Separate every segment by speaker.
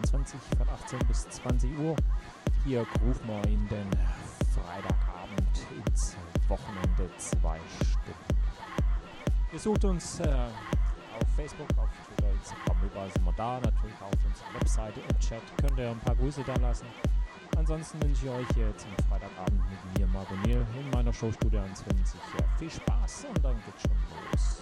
Speaker 1: 23 von 18 bis 20 Uhr. Hier rufen wir in den Freitagabend ins Wochenende zwei Stunden. Ihr sucht uns äh, auf Facebook, auf Twitter, Instagram, überall sind wir da. Natürlich auch auf unserer Webseite im Chat könnt ihr ein paar Grüße da lassen. Ansonsten wünsche ich euch jetzt am Freitagabend mit mir, Margot Neil, in meiner Showstudio 20. ja, äh, viel Spaß und dann geht's schon los.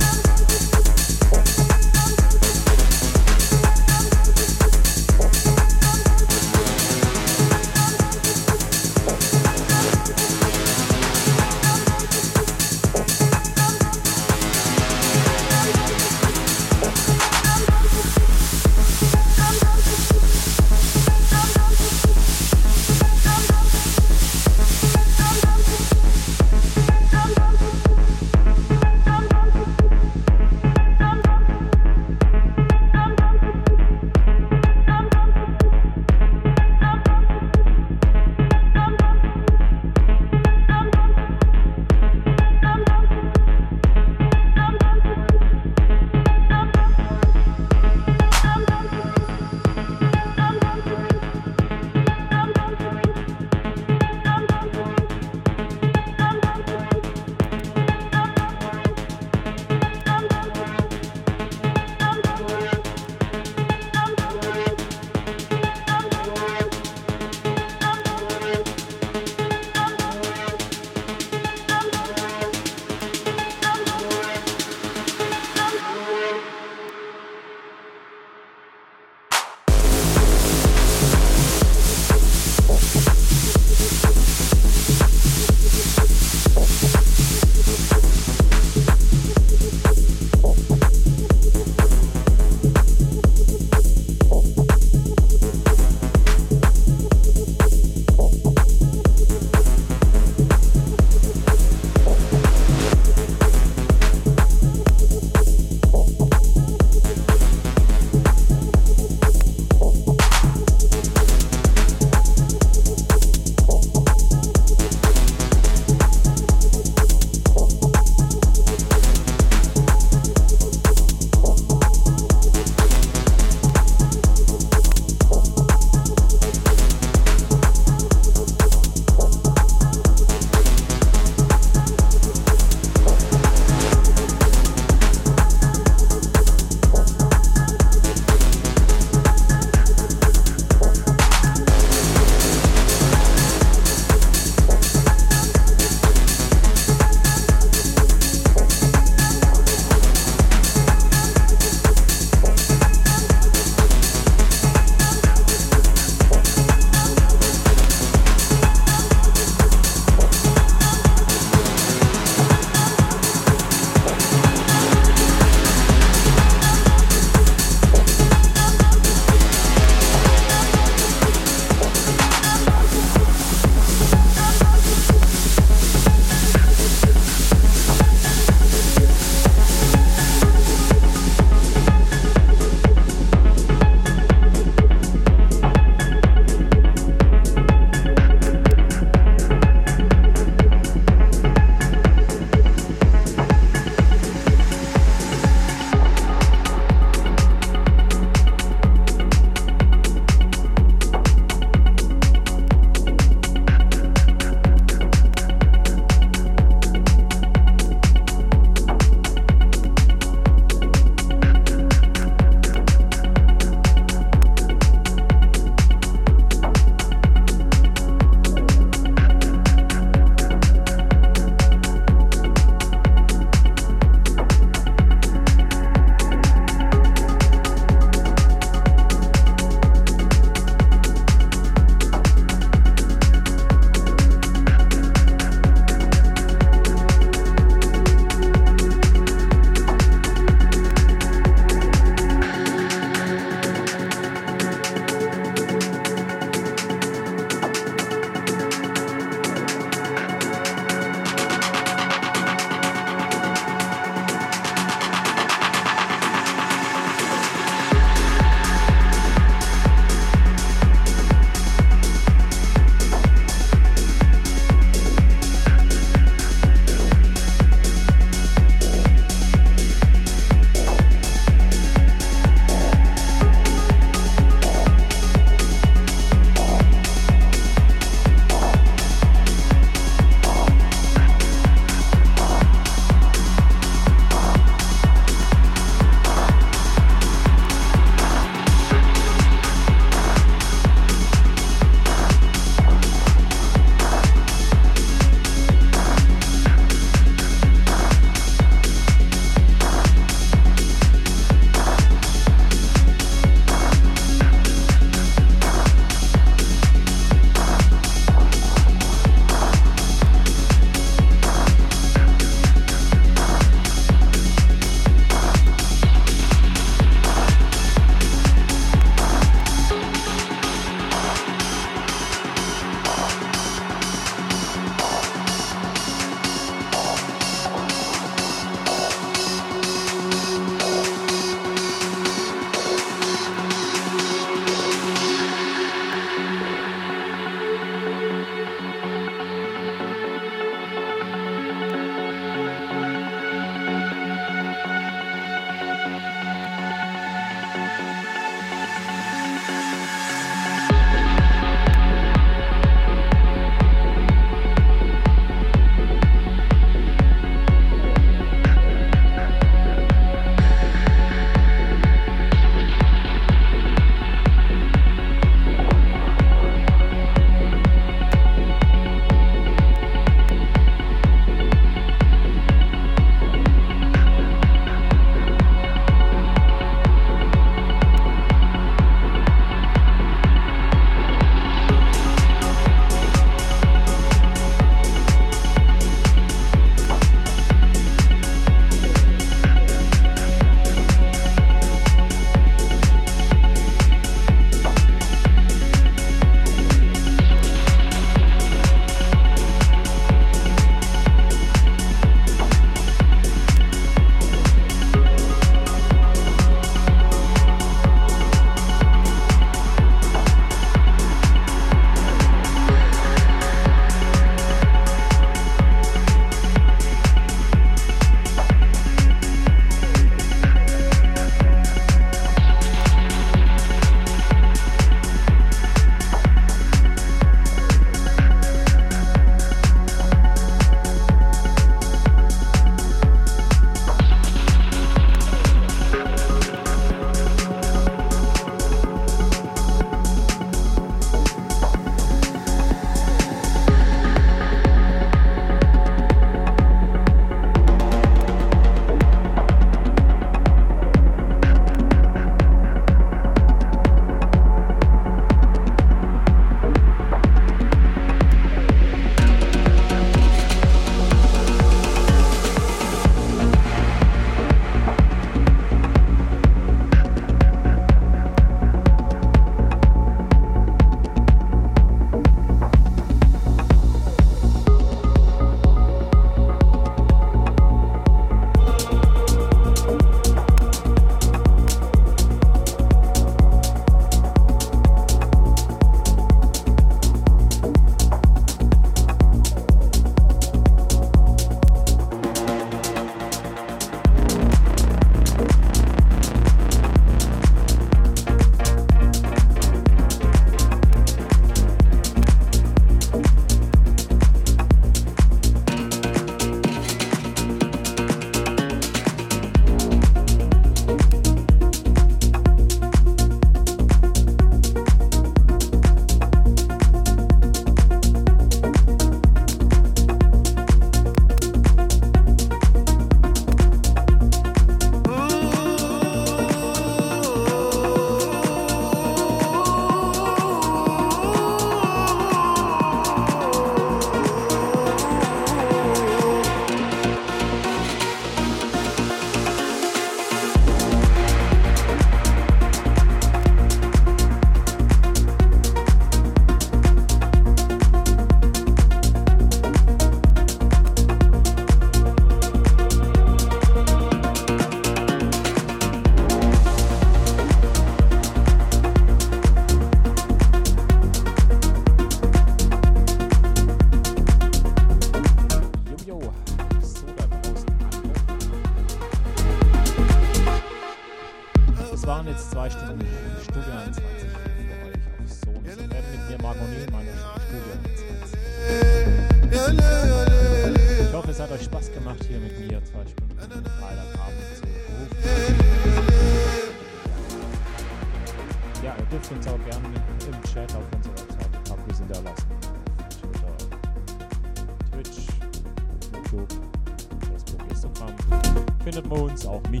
Speaker 2: を
Speaker 1: 見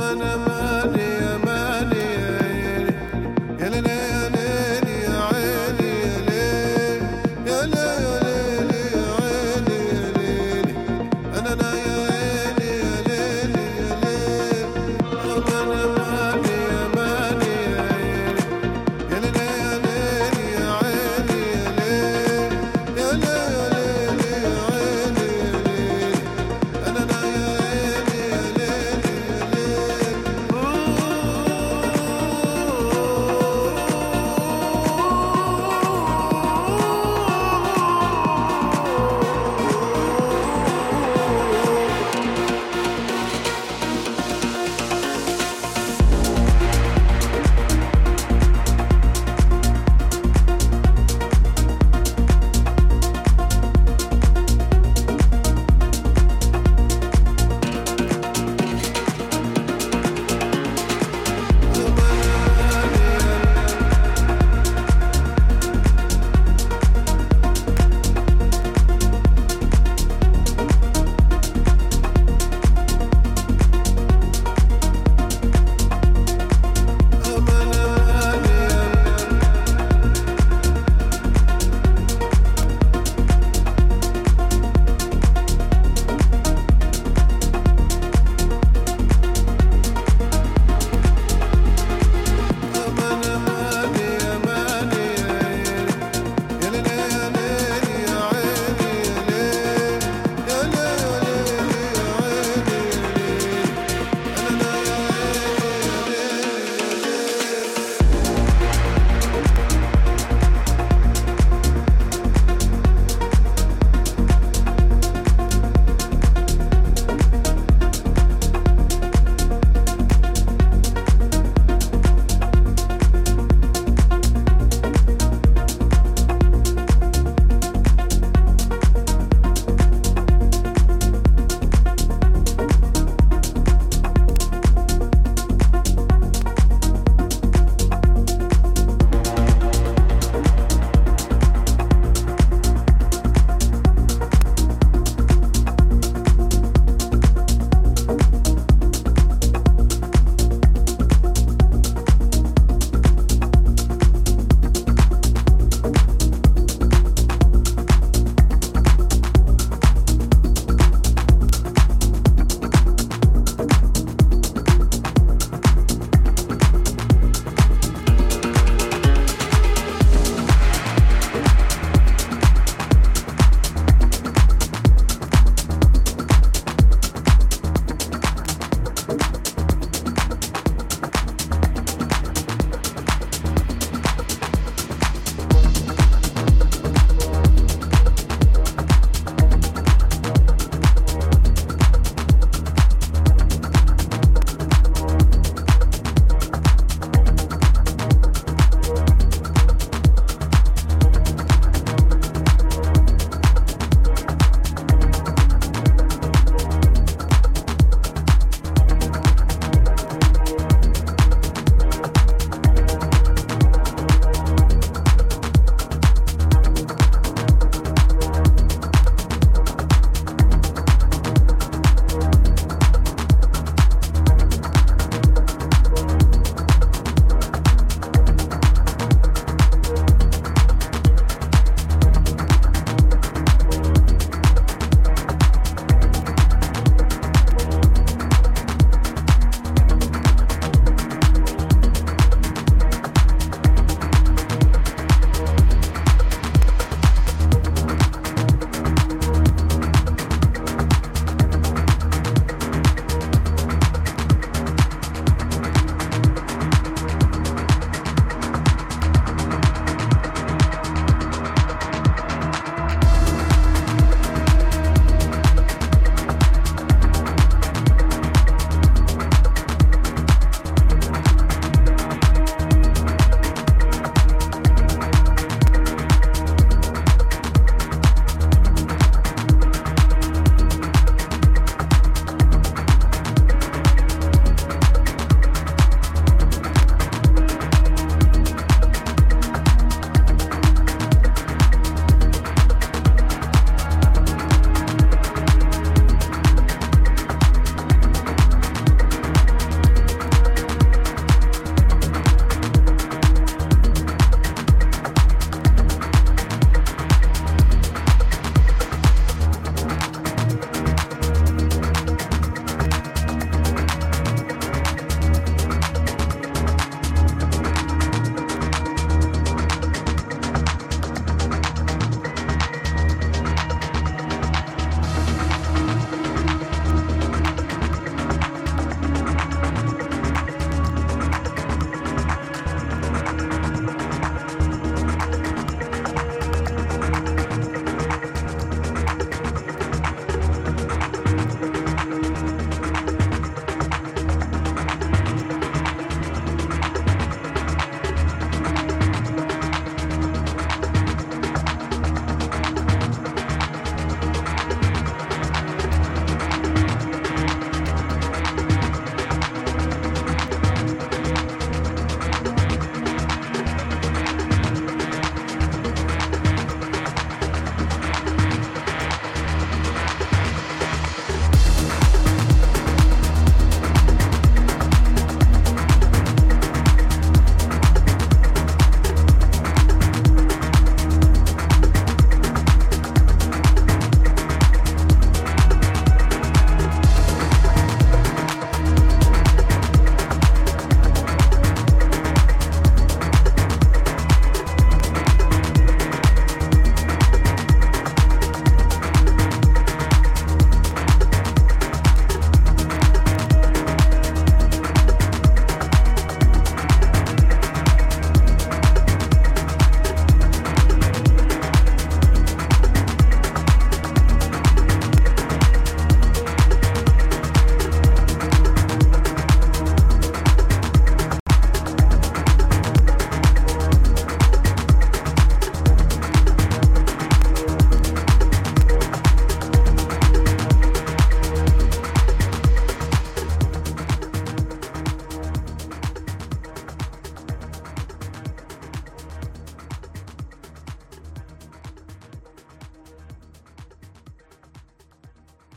Speaker 1: Manama.